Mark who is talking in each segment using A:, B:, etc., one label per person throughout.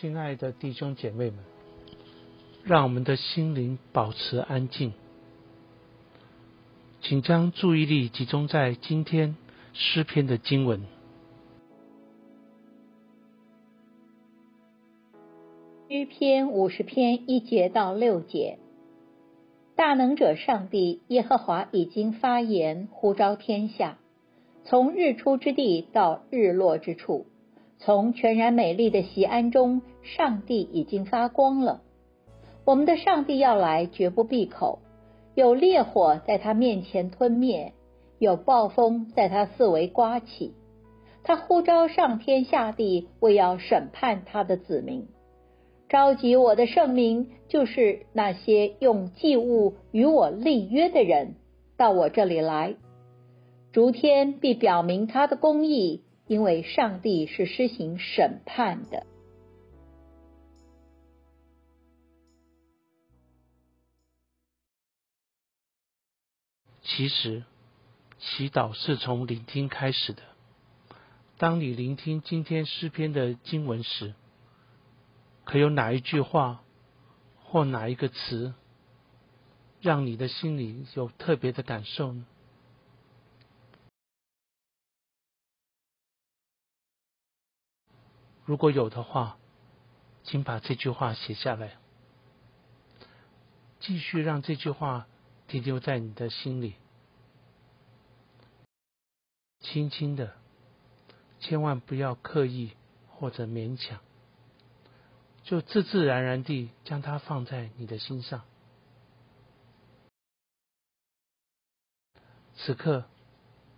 A: 亲爱的弟兄姐妹们，让我们的心灵保持安静，请将注意力集中在今天诗篇的经文。
B: 诗篇五十篇一节到六节，大能者上帝耶和华已经发言，呼召天下，从日出之地到日落之处。从全然美丽的西安中，上帝已经发光了。我们的上帝要来，绝不闭口。有烈火在他面前吞灭，有暴风在他四围刮起。他呼召上天下地，为要审判他的子民，召集我的圣名，就是那些用祭物与我立约的人，到我这里来。逐天必表明他的公义。因为上帝是施行审判的。
A: 其实，祈祷是从聆听开始的。当你聆听今天诗篇的经文时，可有哪一句话或哪一个词，让你的心里有特别的感受呢？如果有的话，请把这句话写下来，继续让这句话停留在你的心里，轻轻的，千万不要刻意或者勉强，就自自然然地将它放在你的心上。此刻，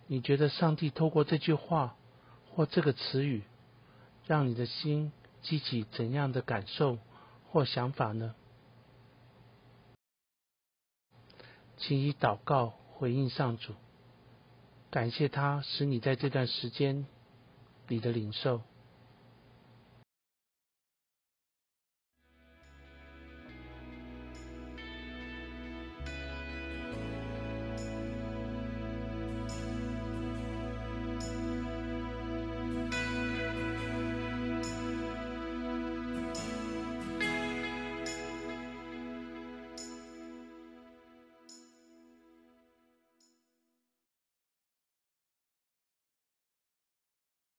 A: 你觉得上帝透过这句话或这个词语？让你的心激起怎样的感受或想法呢？请以祷告回应上主，感谢他使你在这段时间里的领受。